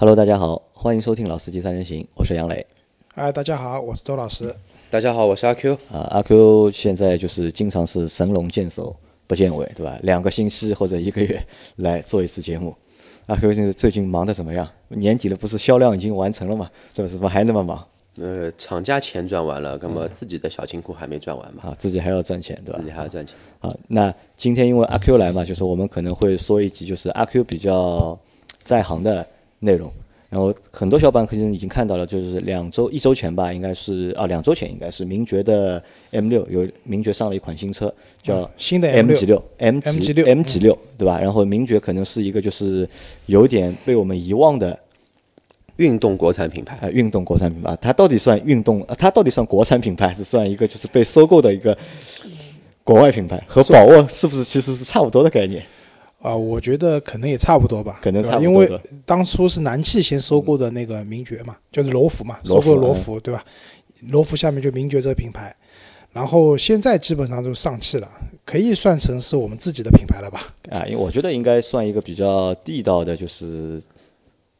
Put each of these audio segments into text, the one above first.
Hello，大家好，欢迎收听《老司机三人行》，我是杨磊。嗨，大家好，我是周老师。大家好，我是阿 Q。啊，阿 Q 现在就是经常是神龙见首不见尾，对吧？两个星期或者一个月来做一次节目。阿 Q 现在最近忙的怎么样？年底了，不是销量已经完成了吗？对吧？怎么还那么忙？呃，厂家钱赚完了，那么自己的小金库还没赚完嘛？啊，自己还要赚钱，对吧？自己还要赚钱。好，那今天因为阿 Q 来嘛，就是我们可能会说一集，就是阿 Q 比较在行的内容。然后很多小伙伴可能已经看到了，就是两周一周前吧，应该是啊两周前应该是名爵的 M 六有名爵上了一款新车，叫新的 M 级六 M 级六 M 级六对吧？然后名爵可能是一个就是有点被我们遗忘的运动国产品牌啊，运动国产品牌，它到底算运动？它到底算国产品牌，还是算一个就是被收购的一个国外品牌？和宝沃是不是其实是差不多的概念？啊，我觉得可能也差不多吧，可能差不多。因为当初是南汽先收购的那个名爵嘛，就是罗孚嘛，收购罗孚，对吧？罗孚下面就名爵这个品牌，然后现在基本上都上汽了，可以算成是我们自己的品牌了吧？啊，因为我觉得应该算一个比较地道的，就是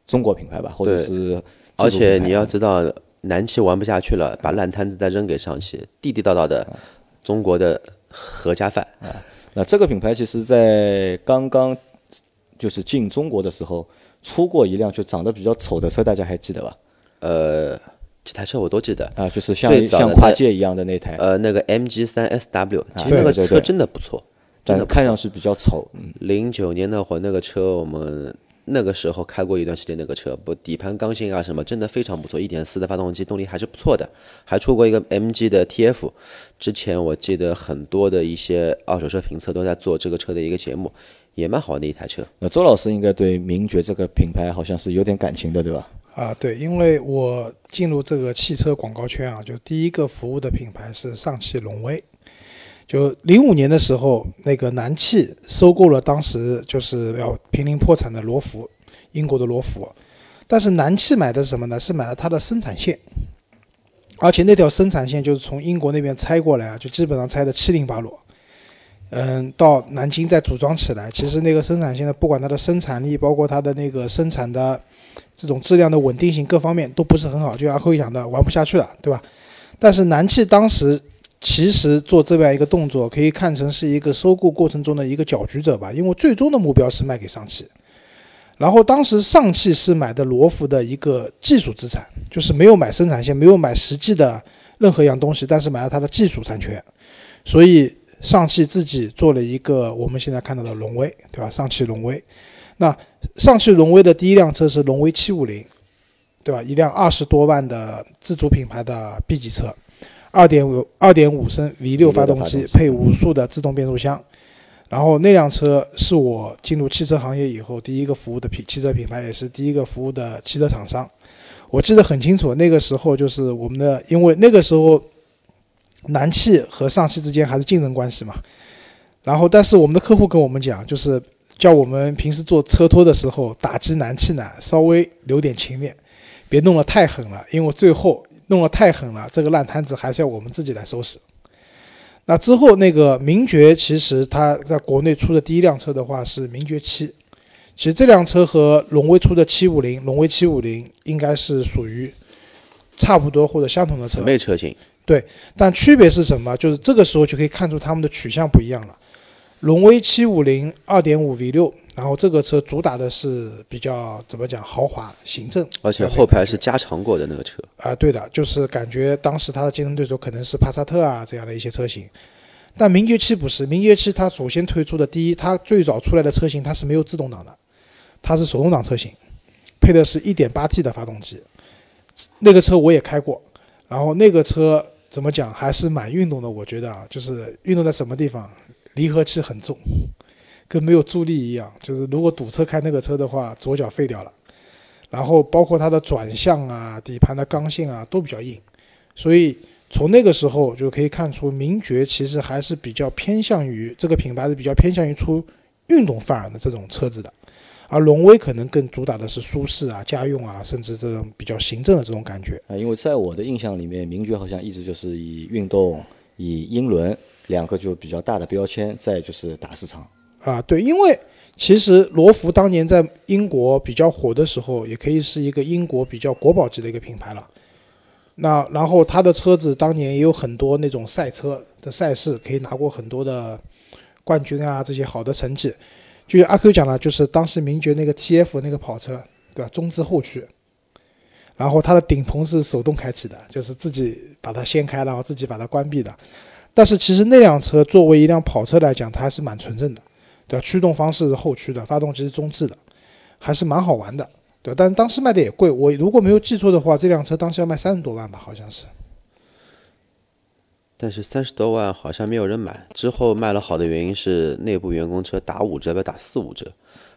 中国品牌吧，或者是。而且你要知道，南汽玩不下去了，把烂摊子再扔给上汽，地地道道的中国的合家饭啊。那这个品牌其实，在刚刚就是进中国的时候，出过一辆就长得比较丑的车，大家还记得吧？呃，几台车我都记得啊，就是像像跨界一样的那台。呃，那个 MG 三 SW，其实那个车真的不错，真的看上去比较丑。零九年那会儿那个车我们。那个时候开过一段时间那个车，不底盘刚性啊什么，真的非常不错。一点四的发动机动力还是不错的，还出过一个 MG 的 TF。之前我记得很多的一些二手车评测都在做这个车的一个节目，也蛮好的一台车。那周老师应该对名爵这个品牌好像是有点感情的，对吧？啊，对，因为我进入这个汽车广告圈啊，就第一个服务的品牌是上汽荣威。就零五年的时候，那个南汽收购了当时就是要濒临破产的罗孚，英国的罗孚。但是南汽买的是什么呢？是买了它的生产线，而且那条生产线就是从英国那边拆过来啊，就基本上拆的七零八落。嗯，到南京再组装起来。其实那个生产线呢，不管它的生产力，包括它的那个生产的这种质量的稳定性各方面都不是很好，就阿辉讲的玩不下去了，对吧？但是南汽当时。其实做这样一个动作，可以看成是一个收购过程中的一个搅局者吧，因为最终的目标是卖给上汽。然后当时上汽是买的罗孚的一个技术资产，就是没有买生产线，没有买实际的任何一样东西，但是买了它的技术产权。所以上汽自己做了一个我们现在看到的荣威，对吧？上汽荣威。那上汽荣威的第一辆车是荣威七五零，对吧？一辆二十多万的自主品牌的 B 级车。二点五二点五升 V 六发动机，配五速的自动变速箱。然后那辆车是我进入汽车行业以后第一个服务的品汽车品牌，也是第一个服务的汽车厂商。我记得很清楚，那个时候就是我们的，因为那个时候南汽和上汽之间还是竞争关系嘛。然后，但是我们的客户跟我们讲，就是叫我们平时做车托的时候打击南汽呢，稍微留点情面，别弄得太狠了，因为最后。弄得太狠了，这个烂摊子还是要我们自己来收拾。那之后，那个名爵其实它在国内出的第一辆车的话是名爵七，其实这辆车和荣威出的七五零，荣威七五零应该是属于差不多或者相同的车。姊妹车型。对，但区别是什么？就是这个时候就可以看出他们的取向不一样了。荣威七五零二点五 V 六。然后这个车主打的是比较怎么讲豪华行政，而且后排是加长过的那个车啊，对的，就是感觉当时它的竞争对手可能是帕萨特啊这样的一些车型，但名爵七不是，名爵七它首先推出的第一，它最早出来的车型它是没有自动挡的，它是手动挡车型，配的是一点八 T 的发动机，那个车我也开过，然后那个车怎么讲还是蛮运动的，我觉得啊，就是运动在什么地方，离合器很重。跟没有助力一样，就是如果堵车开那个车的话，左脚废掉了。然后包括它的转向啊、底盘的刚性啊都比较硬，所以从那个时候就可以看出，名爵其实还是比较偏向于这个品牌是比较偏向于出运动范儿的这种车子的，而荣威可能更主打的是舒适啊、家用啊，甚至这种比较行政的这种感觉啊。因为在我的印象里面，名爵好像一直就是以运动、以英伦两个就比较大的标签在就是打市场。啊，对，因为其实罗孚当年在英国比较火的时候，也可以是一个英国比较国宝级的一个品牌了。那然后它的车子当年也有很多那种赛车的赛事，可以拿过很多的冠军啊，这些好的成绩。就阿 Q 讲了，就是当时名爵那个 TF 那个跑车，对吧？中置后驱，然后它的顶棚是手动开启的，就是自己把它掀开，然后自己把它关闭的。但是其实那辆车作为一辆跑车来讲，它还是蛮纯正的，对吧？驱动方式是后驱的，发动机是中置的，还是蛮好玩的。对，但是当时卖的也贵，我如果没有记错的话，这辆车当时要卖三十多万吧，好像是。但是三十多万好像没有人买，之后卖了好的原因是内部员工车打五折，不打四五折，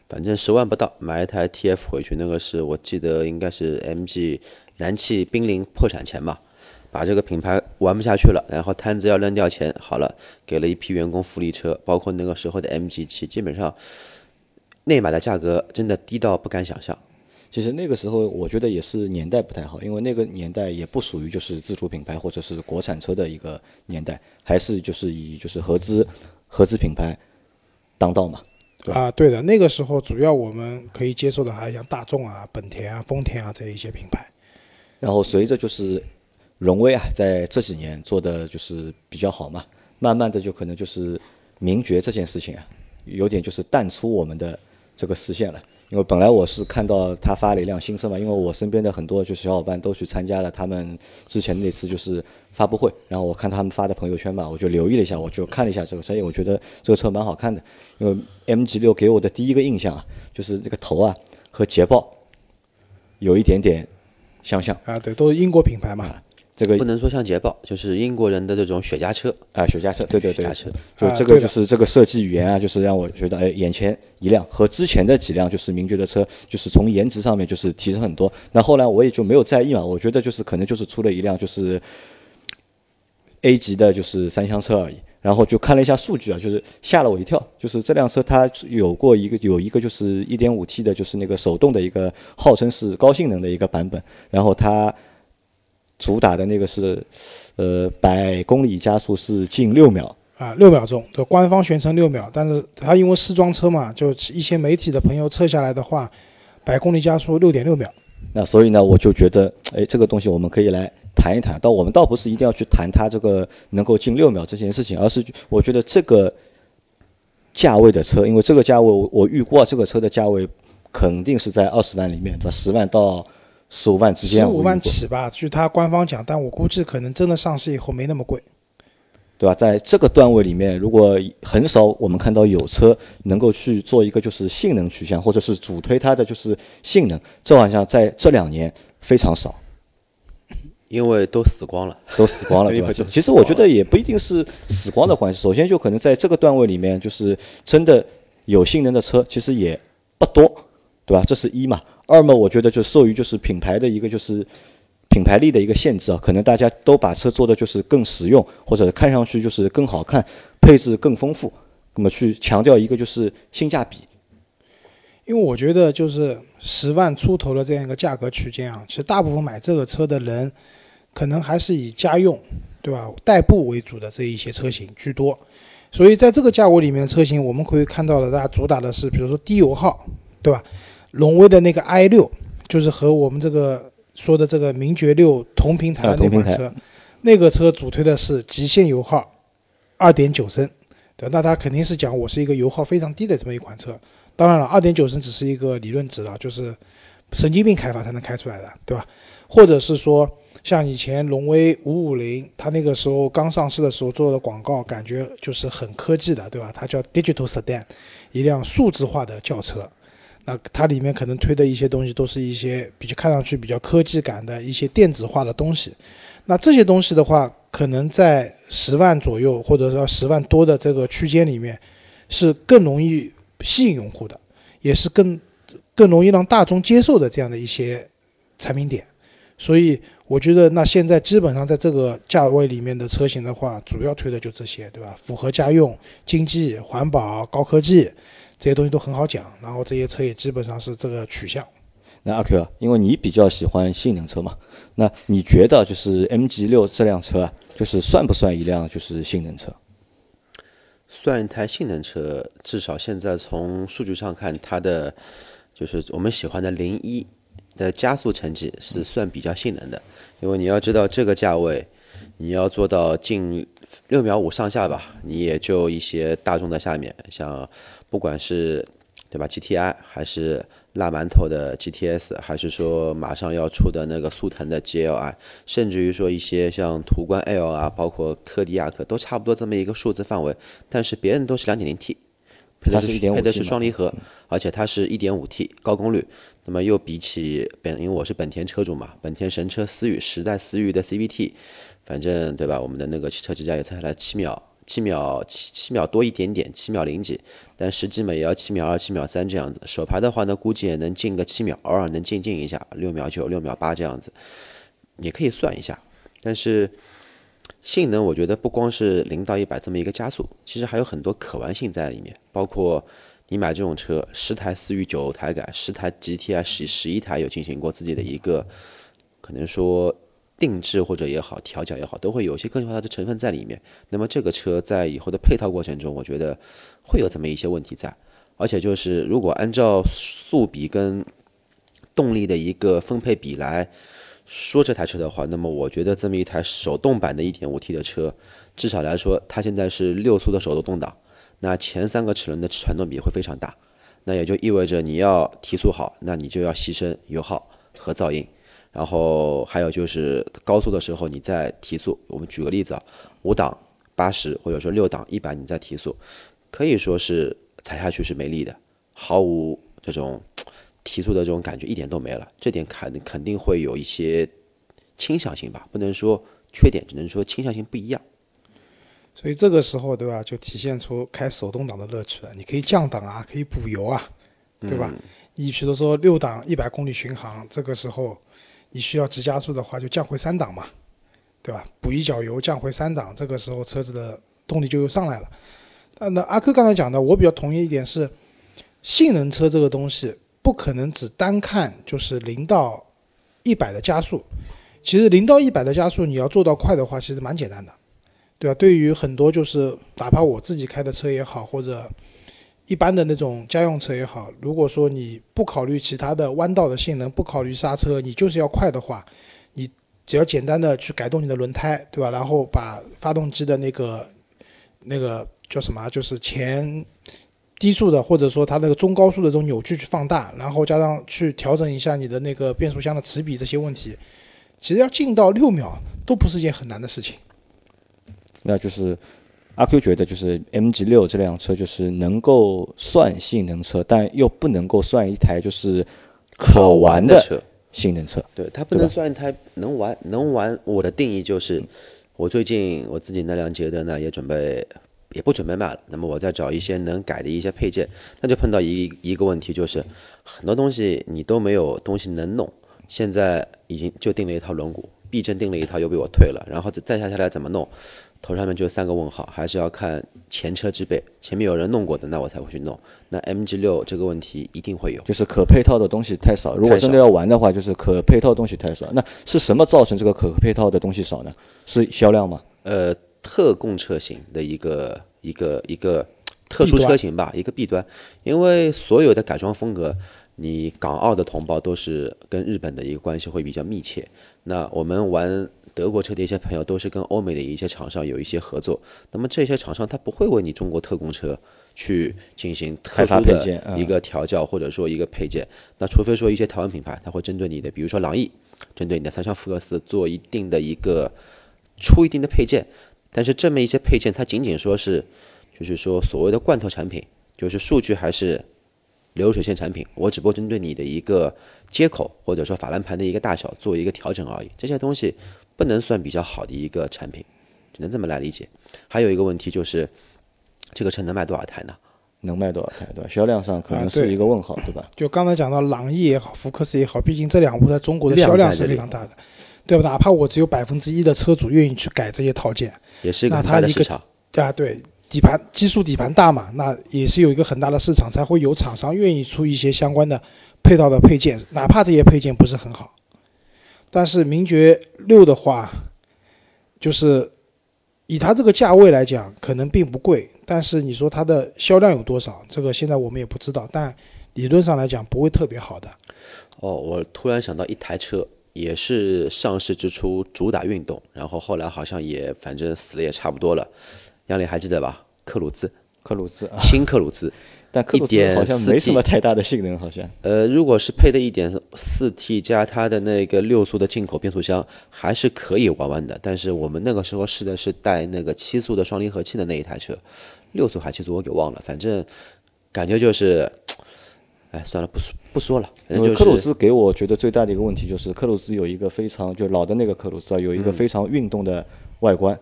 反正十万不到买一台 TF 回去，那个是我记得应该是 MG 南汽濒临破产前吧，把这个品牌玩不下去了，然后摊子要扔掉钱，好了，给了一批员工福利车，包括那个时候的 MG 七，基本上内买的价格真的低到不敢想象。其实那个时候，我觉得也是年代不太好，因为那个年代也不属于就是自主品牌或者是国产车的一个年代，还是就是以就是合资合资品牌当道嘛。啊，对的，那个时候主要我们可以接受的还像大众啊、本田啊、丰田啊这一些品牌。然后随着就是荣威啊，在这几年做的就是比较好嘛，慢慢的就可能就是名爵这件事情啊，有点就是淡出我们的这个视线了。因为本来我是看到他发了一辆新车嘛，因为我身边的很多就是小伙伴都去参加了他们之前那次就是发布会，然后我看他们发的朋友圈嘛，我就留意了一下，我就看了一下这个车，因为我觉得这个车蛮好看的。因为 MG 六给我的第一个印象啊，就是这个头啊和捷豹有一点点相像啊，对，都是英国品牌嘛。这个不能说像捷豹，就是英国人的这种雪茄车啊，雪茄车，对对对，雪茄车，就这个就是这个设计语言啊，就是让我觉得哎，眼前一亮，和之前的几辆就是名爵的车，就是从颜值上面就是提升很多。那后来我也就没有在意嘛，我觉得就是可能就是出了一辆就是 A 级的就是三厢车而已。然后就看了一下数据啊，就是吓了我一跳，就是这辆车它有过一个有一个就是 1.5T 的，就是那个手动的一个号称是高性能的一个版本，然后它。主打的那个是，呃，百公里加速是近六秒啊，六秒钟，对，官方宣称六秒，但是它因为试装车嘛，就一些媒体的朋友测下来的话，百公里加速六点六秒。那所以呢，我就觉得，哎，这个东西我们可以来谈一谈。但我们倒不是一定要去谈它这个能够近六秒这件事情，而是我觉得这个价位的车，因为这个价位我我预估啊，这个车的价位肯定是在二十万里面，对吧？十万到。十五万之间，十五万起吧，据他官方讲，但我估计可能真的上市以后没那么贵，对吧？在这个段位里面，如果很少我们看到有车能够去做一个就是性能取向，或者是主推它的就是性能，这好像在这两年非常少，因为都死光了，都死光了，对吧？其实我觉得也不一定是死光的关系，首先就可能在这个段位里面，就是真的有性能的车其实也不多，对吧？这是一嘛。二嘛，我觉得就受于就是品牌的一个就是品牌力的一个限制啊，可能大家都把车做的就是更实用，或者看上去就是更好看，配置更丰富，那么去强调一个就是性价比。因为我觉得就是十万出头的这样一个价格区间啊，其实大部分买这个车的人，可能还是以家用，对吧？代步为主的这一些车型居多，所以在这个价位里面的车型，我们可以看到的，大家主打的是比如说低油耗，对吧？荣威的那个 i 六，就是和我们这个说的这个名爵六同平台的那款车，那个车主推的是极限油耗，二点九升，对，那它肯定是讲我是一个油耗非常低的这么一款车。当然了，二点九升只是一个理论值了，就是神经病开发才能开出来的，对吧？或者是说像以前荣威五五零，它那个时候刚上市的时候做的广告，感觉就是很科技的，对吧？它叫 Digital Sedan，一辆数字化的轿车。那它里面可能推的一些东西，都是一些比较看上去比较科技感的一些电子化的东西。那这些东西的话，可能在十万左右，或者说十万多的这个区间里面，是更容易吸引用户的，也是更更容易让大众接受的这样的一些产品点。所以我觉得，那现在基本上在这个价位里面的车型的话，主要推的就这些，对吧？符合家用、经济、环保、高科技。这些东西都很好讲，然后这些车也基本上是这个取向。那阿 Q 啊，因为你比较喜欢性能车嘛，那你觉得就是 MG 六这辆车啊，就是算不算一辆就是性能车？算一台性能车，至少现在从数据上看，它的就是我们喜欢的零一的加速成绩是算比较性能的，因为你要知道这个价位，你要做到近六秒五上下吧，你也就一些大众的下面，像不管是对吧 GTI 还是。辣馒头的 GTS，还是说马上要出的那个速腾的 GLI，甚至于说一些像途观 L 啊，包括柯迪亚克，都差不多这么一个数字范围。但是别人都是 2.0T，配的是配的是双离合，而且它是一点五 T 高功率。那么又比起本，因为我是本田车主嘛，本田神车思域时代思域的 CVT，反正对吧？我们的那个汽车之家也测下来七秒。七秒七七秒多一点点，七秒零几，但实际嘛也要七秒二、七秒三这样子。手排的话呢，估计也能进个七秒，偶尔能进进一下，六秒九、六秒八这样子，也可以算一下。但是性能，我觉得不光是零到一百这么一个加速，其实还有很多可玩性在里面。包括你买这种车，十台思域九台改，十台 GTI 十十一台有进行过自己的一个，可能说。定制或者也好，调教也好，都会有一些个性化的成分在里面。那么这个车在以后的配套过程中，我觉得会有这么一些问题在。而且就是如果按照速比跟动力的一个分配比来说这台车的话，那么我觉得这么一台手动版的 1.5T 的车，至少来说它现在是六速的手动挡，那前三个齿轮的传动比会非常大，那也就意味着你要提速好，那你就要牺牲油耗和噪音。然后还有就是高速的时候，你在提速。我们举个例子啊，五档八十，或者说六档一百，你在提速，可以说是踩下去是没力的，毫无这种提速的这种感觉，一点都没了。这点肯肯定会有一些倾向性吧，不能说缺点，只能说倾向性不一样。所以这个时候，对吧，就体现出开手动挡的乐趣了。你可以降档啊，可以补油啊，对吧？你比如说六档一百公里巡航，这个时候。你需要急加速的话，就降回三档嘛，对吧？补一脚油，降回三档，这个时候车子的动力就又上来了。那阿珂刚才讲的，我比较同意一点是，性能车这个东西不可能只单看就是零到一百的加速。其实零到一百的加速，你要做到快的话，其实蛮简单的，对吧？对于很多就是哪怕我自己开的车也好，或者一般的那种家用车也好，如果说你不考虑其他的弯道的性能，不考虑刹车，你就是要快的话，你只要简单的去改动你的轮胎，对吧？然后把发动机的那个那个叫什么，就是前低速的或者说它那个中高速的这种扭矩去放大，然后加上去调整一下你的那个变速箱的齿比这些问题，其实要进到六秒都不是一件很难的事情。那就是。阿 Q 觉得就是 MG 六这辆车就是能够算性能车，但又不能够算一台就是可玩的车，性能车。对，它不能算一台能玩能玩。我的定义就是，我最近我自己那辆捷德呢也准备也不准备卖了。那么我再找一些能改的一些配件，那就碰到一一个问题，就是很多东西你都没有东西能弄。现在已经就定了一套轮毂，避震定了一套又被我退了，然后再再下下来怎么弄？头上面就三个问号，还是要看前车之辈，前面有人弄过的，那我才会去弄。那 MG 六这个问题一定会有，就是可配套的东西太少。如果真的要玩的话，就是可配套东西太少。那是什么造成这个可配套的东西少呢？是销量吗？呃，特供车型的一个一个一个特殊车型吧，一个弊端。因为所有的改装风格，你港澳的同胞都是跟日本的一个关系会比较密切。那我们玩。德国车的一些朋友都是跟欧美的一些厂商有一些合作，那么这些厂商他不会为你中国特供车去进行特殊的一个调教或者说一个配件，那除非说一些台湾品牌，他会针对你的，比如说朗逸，针对你的三厢福克斯做一定的一个出一定的配件，但是这么一些配件，它仅仅说是就是说所谓的罐头产品，就是数据还是。流水线产品，我只不过针对你的一个接口或者说法兰盘的一个大小做一个调整而已，这些东西不能算比较好的一个产品，只能这么来理解。还有一个问题就是，这个车能卖多少台呢？能卖多少台？对吧？销量上可能是一个问号，对吧？就刚才讲到朗逸也好，福克斯也好，毕竟这两部在中国的销量是非常大的，对吧？哪怕我只有百分之一的车主愿意去改这些套件，也是一个大的市场。啊，对。底盘基数底盘大嘛，那也是有一个很大的市场，才会有厂商愿意出一些相关的配套的配件，哪怕这些配件不是很好。但是名爵六的话，就是以它这个价位来讲，可能并不贵，但是你说它的销量有多少，这个现在我们也不知道，但理论上来讲不会特别好的。哦，我突然想到一台车，也是上市之初主打运动，然后后来好像也反正死了也差不多了。杨磊还记得吧？克鲁兹，克鲁兹，新克鲁兹。但克鲁兹好像没什么太大的性能，好像。呃，如果是配的一点四 T 加它的那个六速的进口变速箱，还是可以玩玩的。但是我们那个时候试的是带那个七速的双离合器的那一台车，六速还七速我给忘了，反正感觉就是，哎，算了，不说不说了。因为克鲁兹给我觉得最大的一个问题就是，克鲁兹有一个非常就老的那个克鲁兹啊，有一个非常运动的外观。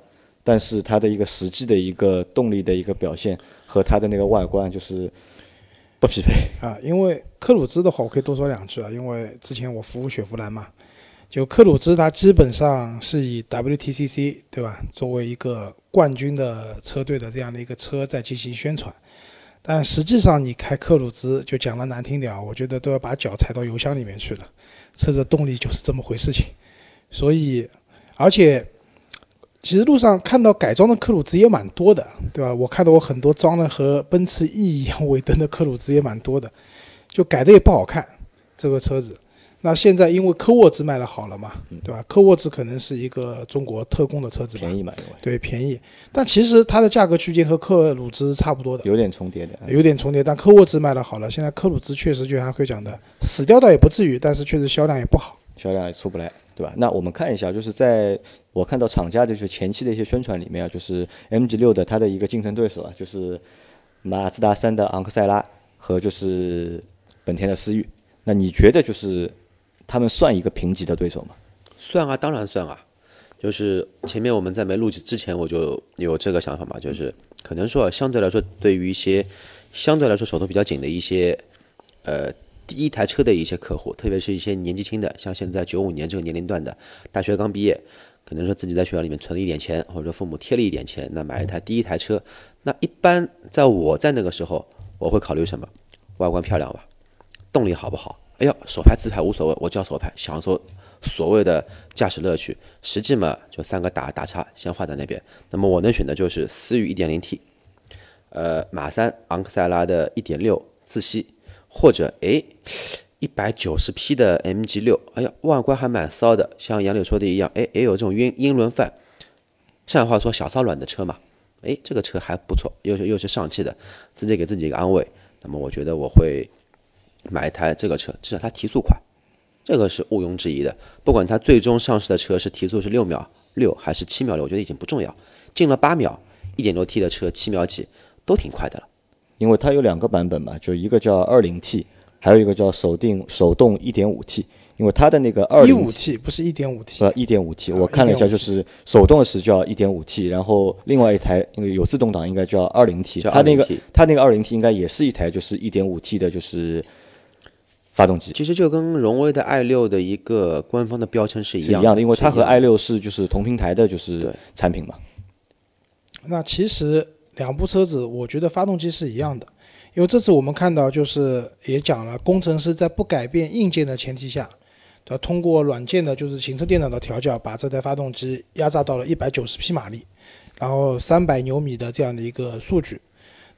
但是它的一个实际的一个动力的一个表现和它的那个外观就是不匹配啊。因为克鲁兹的话，我可以多说两句啊。因为之前我服务雪佛兰嘛，就克鲁兹它基本上是以 WTCC 对吧，作为一个冠军的车队的这样的一个车在进行宣传。但实际上你开克鲁兹，就讲的难听点啊，我觉得都要把脚踩到油箱里面去了。车子动力就是这么回事情，所以而且。其实路上看到改装的克鲁兹也蛮多的，对吧？我看到我很多装的和奔驰 E 一样尾灯的克鲁兹也蛮多的，就改的也不好看这个车子。那现在因为科沃兹卖的好了嘛，对吧？科沃兹可能是一个中国特供的车子，便宜嘛，对，便宜。但其实它的价格区间和克鲁兹差不多的，有点重叠的，有点重叠。但科沃兹卖的好了，现在克鲁兹确实就像会讲的，死掉倒也不至于，但是确实销量也不好，销量也出不来。对吧？那我们看一下，就是在我看到厂家就是前期的一些宣传里面啊，就是 MG 六的它的一个竞争对手啊，就是马自达三的昂克赛拉和就是本田的思域。那你觉得就是他们算一个评级的对手吗？算啊，当然算啊。就是前面我们在没录制之前，我就有这个想法嘛，就是可能说相对来说，对于一些相对来说手头比较紧的一些呃。第一台车的一些客户，特别是一些年纪轻的，像现在九五年这个年龄段的，大学刚毕业，可能说自己在学校里面存了一点钱，或者说父母贴了一点钱，那买一台第一台车，那一般在我在那个时候，我会考虑什么？外观漂亮吧，动力好不好？哎呦，手排自排无所谓，我叫手排，享受所谓的驾驶乐趣。实际嘛，就三个打打叉，先画在那边。那么我能选的就是思域 1.0T，呃，马三昂克赛拉的1.6自吸。或者哎，一百九十匹的 MG 六，哎呀，外观还蛮骚的，像杨柳说的一样，哎，也有这种英英伦范。上海话说小骚软的车嘛，哎，这个车还不错，又是又是上汽的，自己给自己一个安慰。那么我觉得我会买一台这个车，至少它提速快，这个是毋庸置疑的。不管它最终上市的车是提速是六秒六还是七秒六，我觉得已经不重要，进了八秒，一点多 T 的车七秒几都挺快的了。因为它有两个版本嘛，就一个叫二零 T，还有一个叫手定手动一点五 T。因为它的那个二零 T 不是一点五 T，呃，一点五 T，我看了一下，就是手动的是叫一点五 T，然后另外一台因为有自动挡应该叫二零 T，它那个它那个二零 T 应该也是一台就是一点五 T 的，就是发动机。其实就跟荣威的 i 六的一个官方的标称是一样的，因为它和 i 六是就是同平台的，就是产品嘛。那其实。两部车子，我觉得发动机是一样的，因为这次我们看到就是也讲了，工程师在不改变硬件的前提下，对通过软件的，就是行车电脑的调教，把这台发动机压榨到了一百九十匹马力，然后三百牛米的这样的一个数据。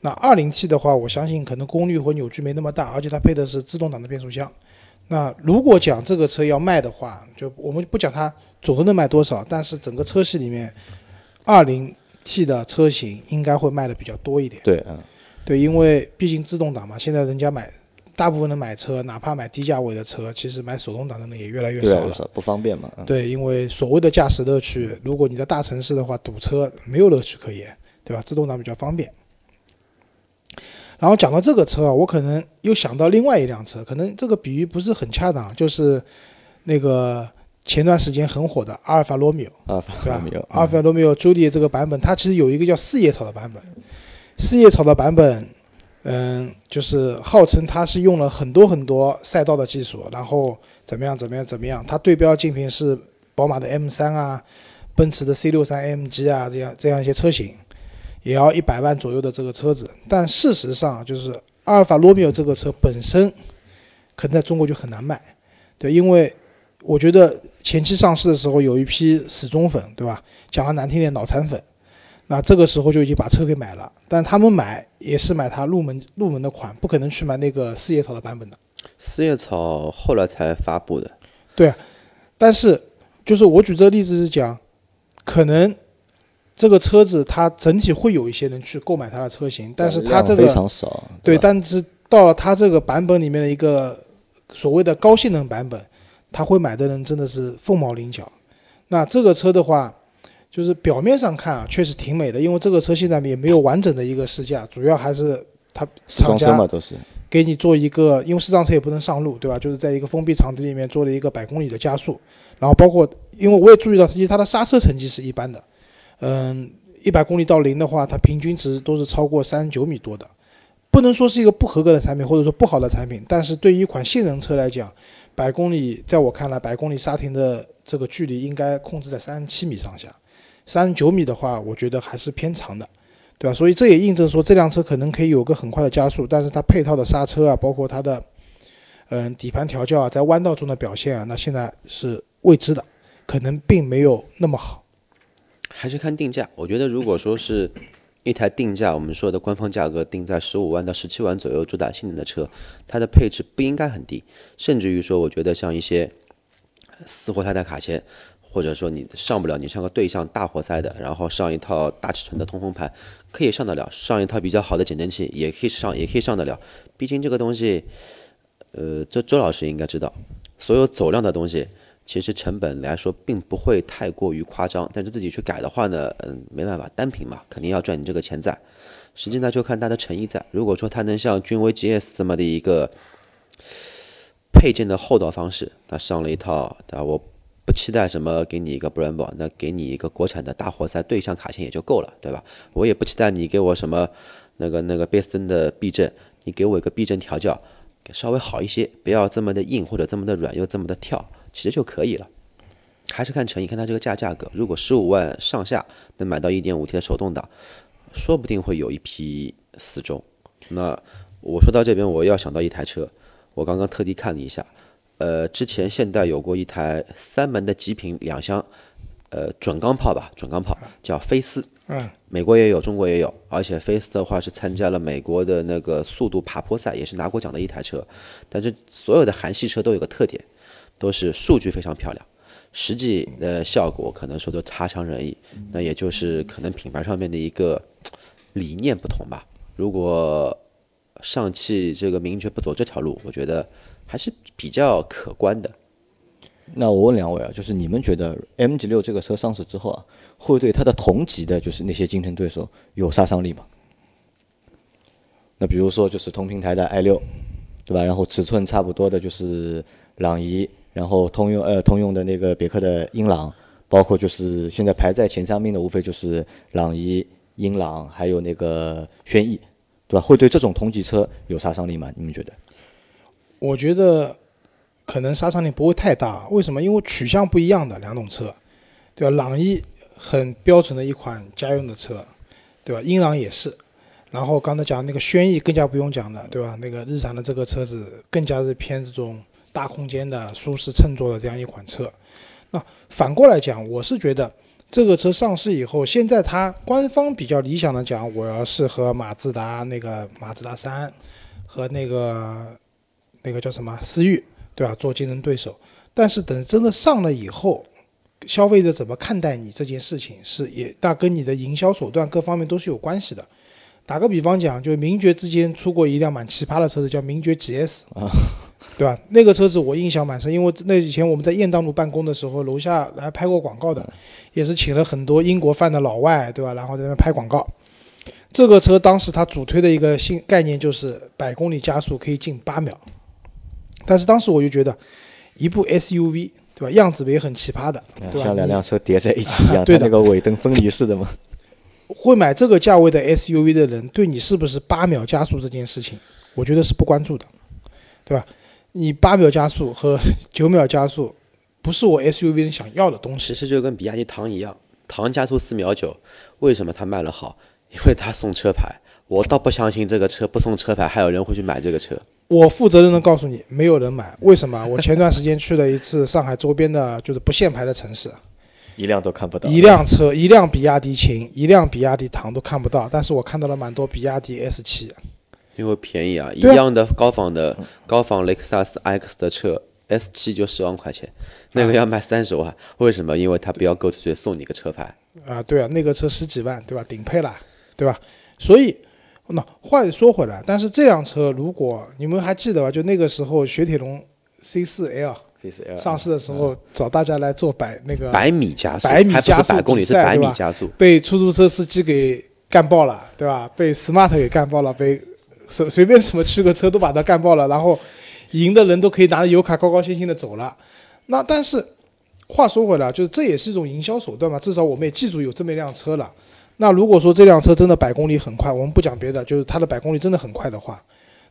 那二零 T 的话，我相信可能功率和扭矩没那么大，而且它配的是自动挡的变速箱。那如果讲这个车要卖的话，就我们不讲它总的能卖多少，但是整个车系里面，二零。T 的车型应该会卖的比较多一点。对，嗯，对，因为毕竟自动挡嘛，现在人家买大部分的买车，哪怕买低价位的车，其实买手动挡的人也越来越少了，不方便嘛。对，因为所谓的驾驶乐趣，如果你在大城市的话，堵车没有乐趣可言，对吧？自动挡比较方便。然后讲到这个车啊，我可能又想到另外一辆车，可能这个比喻不是很恰当，就是那个。前段时间很火的阿尔法罗密欧，阿尔法罗密欧，阿尔法罗密欧朱迪这个版本，它其实有一个叫四叶草的版本。四叶草的版本，嗯，就是号称它是用了很多很多赛道的技术，然后怎么样怎么样怎么样，它对标竞品是宝马的 M3 啊，奔驰的 C63 AMG 啊，这样这样一些车型，也要一百万左右的这个车子。但事实上，就是阿尔法罗密欧这个车本身，可能在中国就很难卖，对，因为。我觉得前期上市的时候有一批死忠粉，对吧？讲的难听点，脑残粉，那这个时候就已经把车给买了，但他们买也是买它入门入门的款，不可能去买那个四叶草的版本的。四叶草后来才发布的，对但是就是我举这个例子是讲，可能这个车子它整体会有一些人去购买它的车型，但是它这个非常少，对，吧但是到了它这个版本里面的一个所谓的高性能版本，他会买的人真的是凤毛麟角。那这个车的话，就是表面上看啊，确实挺美的，因为这个车现在也没有完整的一个试驾，主要还是它厂家嘛都是，给你做一个，因为视障车也不能上路，对吧？就是在一个封闭场地里面做了一个百公里的加速，然后包括，因为我也注意到，其实它的刹车成绩是一般的，嗯，一百公里到零的话，它平均值都是超过三十九米多的，不能说是一个不合格的产品或者说不好的产品，但是对于一款性能车来讲，百公里在我看来，百公里刹停的这个距离应该控制在三十七米上下，三十九米的话，我觉得还是偏长的。对吧？所以这也印证说这辆车可能可以有个很快的加速，但是它配套的刹车啊，包括它的嗯底盘调教啊，在弯道中的表现啊，那现在是未知的，可能并没有那么好。还是看定价。我觉得如果说是一台定价，我们说的官方价格定在十五万到十七万左右，主打性能的车，它的配置不应该很低，甚至于说，我觉得像一些四活塞的卡钳，或者说你上不了，你上个对向大活塞的，然后上一套大尺寸的通风盘，可以上得了；上一套比较好的减震器也可以上，也可以上得了。毕竟这个东西，呃，这周老师应该知道，所有走量的东西。其实成本来说并不会太过于夸张，但是自己去改的话呢，嗯，没办法，单品嘛，肯定要赚你这个钱在。实际呢，就看它的诚意在。如果说它能像君威 GS 这么的一个配件的厚道方式，他上了一套，对吧？我不期待什么给你一个 Brembo，那给你一个国产的大活塞对向卡钳也就够了，对吧？我也不期待你给我什么那个那个贝斯登的避震，你给我一个避震调教稍微好一些，不要这么的硬或者这么的软又这么的跳。其实就可以了，还是看诚意，看它这个价价格。如果十五万上下能买到一点五 T 的手动挡，说不定会有一批死忠。那我说到这边，我要想到一台车，我刚刚特地看了一下，呃，之前现代有过一台三门的极品两厢，呃，准钢炮吧，准钢炮叫飞思，嗯，美国也有，中国也有，而且飞思的话是参加了美国的那个速度爬坡赛，也是拿过奖的一台车。但是所有的韩系车都有个特点。都是数据非常漂亮，实际的效果可能说都差强人意。那也就是可能品牌上面的一个理念不同吧。如果上汽这个名爵不走这条路，我觉得还是比较可观的。那我问两位啊，就是你们觉得 MG 六这个车上市之后啊，会对它的同级的，就是那些竞争对手有杀伤力吗？那比如说就是同平台的 i 六，对吧？然后尺寸差不多的就是朗逸。然后通用呃通用的那个别克的英朗，包括就是现在排在前三名的，无非就是朗逸、英朗，还有那个轩逸，对吧？会对这种同级车有杀伤力吗？你们觉得？我觉得可能杀伤力不会太大。为什么？因为取向不一样的两种车，对吧？朗逸很标准的一款家用的车，对吧？英朗也是。然后刚才讲那个轩逸更加不用讲了，对吧？那个日产的这个车子更加是偏这种。大空间的舒适乘坐的这样一款车，那反过来讲，我是觉得这个车上市以后，现在它官方比较理想的讲，我要是和马自达那个马自达三和那个那个叫什么思域，对吧，做竞争对手。但是等真的上了以后，消费者怎么看待你这件事情，是也大跟你的营销手段各方面都是有关系的。打个比方讲，就名爵之间出过一辆蛮奇葩的车子，叫名爵 GS 啊。对吧？那个车子我印象蛮深，因为那以前我们在雁荡路办公的时候，楼下来拍过广告的，也是请了很多英国范的老外，对吧？然后在那拍广告。这个车当时它主推的一个新概念就是百公里加速可以进八秒，但是当时我就觉得，一部 SUV，对吧？样子也很奇葩的，对吧？像两辆车叠在一起一样，对的，那个尾灯分离式的嘛。会买这个价位的 SUV 的人，对你是不是八秒加速这件事情，我觉得是不关注的，对吧？你八秒加速和 九秒加速，不是我 SUV 想要的东西。其实就跟比亚迪唐一样，唐加速四秒九，为什么它卖了好？因为它送车牌。我倒不相信这个车不送车牌，还有人会去买这个车。我负责任的告诉你，没有人买。为什么？我前段时间去了一次上海周边的，就是不限牌的城市，一辆都看不到，一辆车，一辆比亚迪秦，一辆比亚迪唐都看不到，但是我看到了蛮多比亚迪 S 七。因为便宜啊，一样的高仿的高仿雷克萨斯 X 的车，S 七就十万块钱，那个要卖三十万，为什么？因为他不要购置税送你个车牌。啊，对啊，那个车十几万，对吧？顶配了，对吧？所以，那话又说回来，但是这辆车如果你们还记得吧？就那个时候雪铁龙 C 四 L 上市的时候，找大家来做百那个百米加速，百米还不加速是百公里，是百米加速。被出租车司机给干爆了，对吧？被 smart 给干爆了，被随随便什么驱个车都把它干爆了，然后赢的人都可以拿着油卡高高兴兴的走了。那但是话说回来，就是这也是一种营销手段嘛，至少我们也记住有这么一辆车了。那如果说这辆车真的百公里很快，我们不讲别的，就是它的百公里真的很快的话，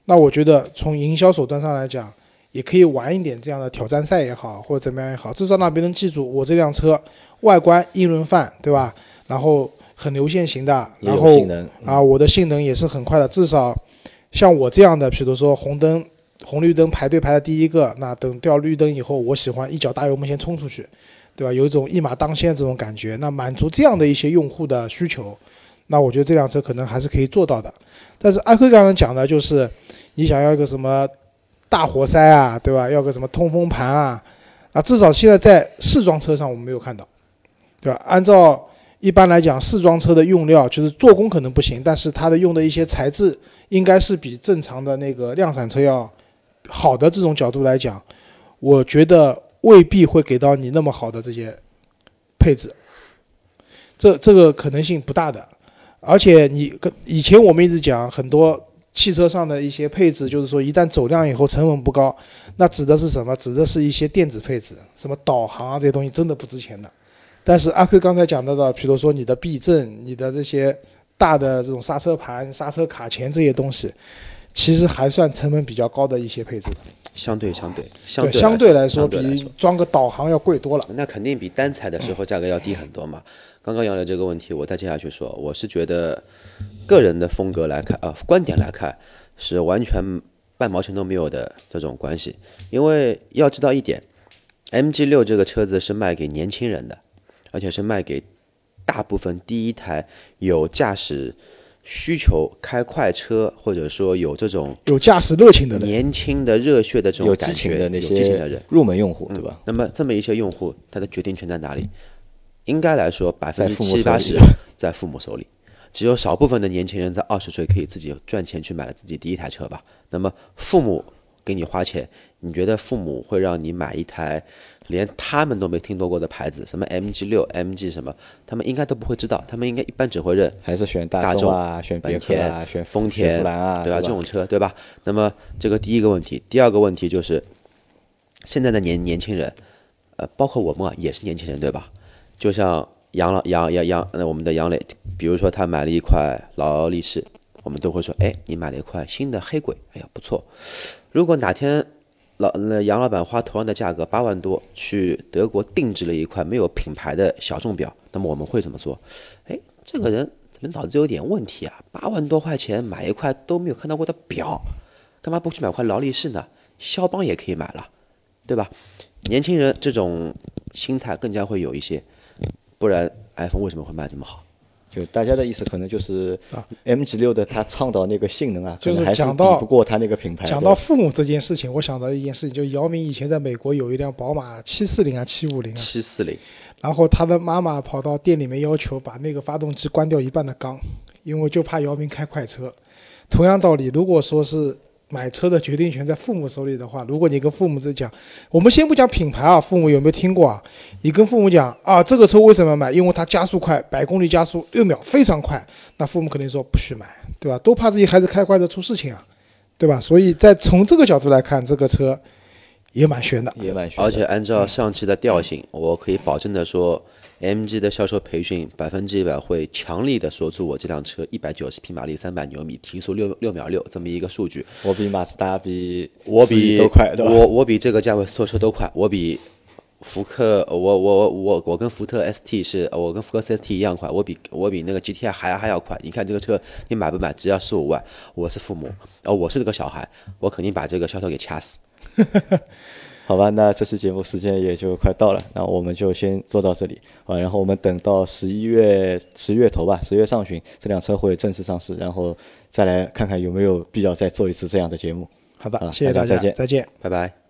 那我觉得从营销手段上来讲，也可以玩一点这样的挑战赛也好，或者怎么样也好，至少让别人记住我这辆车外观英伦范，对吧？然后很流线型的，然后性能，啊，我的性能也是很快的，至少像我这样的，比如说红灯、红绿灯排队排的第一个，那等掉绿灯以后，我喜欢一脚大油门先冲出去，对吧？有一种一马当先这种感觉，那满足这样的一些用户的需求，那我觉得这辆车可能还是可以做到的。但是阿辉刚刚讲的就是，你想要一个什么大活塞啊，对吧？要个什么通风盘啊，啊，至少现在在试装车上我们没有看到，对吧？按照一般来讲，试装车的用料就是做工可能不行，但是它的用的一些材质应该是比正常的那个量产车要好的。这种角度来讲，我觉得未必会给到你那么好的这些配置，这这个可能性不大的。而且你跟以前我们一直讲很多汽车上的一些配置，就是说一旦走量以后成本不高，那指的是什么？指的是一些电子配置，什么导航啊这些东西真的不值钱的。但是阿 Q 刚才讲到的，比如说你的避震、你的这些大的这种刹车盘、刹车卡钳这些东西，其实还算成本比较高的一些配置的。相对相对相对，对相对来来说比装个导航要贵多了。那肯定比单采的时候价格要低很多嘛。刚刚杨磊这个问题，我再接下去说，我是觉得个人的风格来看，呃，观点来看是完全半毛钱都没有的这种关系。因为要知道一点，MG 六这个车子是卖给年轻人的，而且是卖给大部分第一台有驾驶需求、开快车或者说有这种有驾驶热情的人，年轻的热血的这种有感觉、激情的那有激情的人。入门用户，对吧？那么这么一些用户，他的决定权在哪里？应该来说，百分之七八十在父母手里，只有少部分的年轻人在二十岁可以自己赚钱去买了自己第一台车吧。那么父母给你花钱，你觉得父母会让你买一台连他们都没听说过的牌子，什么 MG 六、MG 什么，他们应该都不会知道，他们应该一般只会认还是选大众众啊，选本田啊，选丰田、啊，对吧？吧这种车，对吧？那么这个第一个问题，第二个问题就是，现在的年年轻人，呃，包括我们啊，也是年轻人，对吧？就像杨老杨杨杨，那，我们的杨磊，比如说他买了一块劳力士，我们都会说，哎，你买了一块新的黑鬼，哎呀，不错。如果哪天老那杨老板花同样的价格八万多去德国定制了一块没有品牌的小众表，那么我们会怎么说？哎，这个人怎么脑子有点问题啊？八万多块钱买一块都没有看到过的表，干嘛不去买块劳力士呢？肖邦也可以买了，对吧？年轻人这种心态更加会有一些，不然 iPhone 为什么会卖这么好？就大家的意思可能就是啊 MG 六的它倡导那个性能啊，就是能还是讲到不过它那个品牌。讲到父母这件事情，我想到一件事情，就姚明以前在美国有一辆宝马七四零啊、七五零啊，七四零，然后他的妈妈跑到店里面要求把那个发动机关掉一半的缸，因为就怕姚明开快车。同样道理，如果说是买车的决定权在父母手里的话，如果你跟父母在讲，我们先不讲品牌啊，父母有没有听过啊？你跟父母讲啊，这个车为什么买？因为它加速快，百公里加速六秒，非常快。那父母肯定说不许买，对吧？都怕自己孩子开快车出事情啊，对吧？所以在从这个角度来看，这个车也蛮悬的。也蛮悬，而且按照上汽的调性，我可以保证的说，MG 的销售培训百分之一百会强力的说出我这辆车一百九十匹马力、三百牛米，提速六六秒六这么一个数据。我比马自达比我比都快？我我比这个价位所有车都快，我比福克，我我我我跟福特 ST 是，我跟福克 CST 一样快，我比我比那个 GTI 还还要快。你看这个车，你买不买？只要十五万，我是父母，哦，我是这个小孩，我肯定把这个销售给掐死。好好吧，那这期节目时间也就快到了，那我们就先做到这里啊。然后我们等到十一月十月头吧，十月上旬这辆车会正式上市，然后再来看看有没有必要再做一次这样的节目。好吧，好谢谢大家，大家再见再见。拜拜。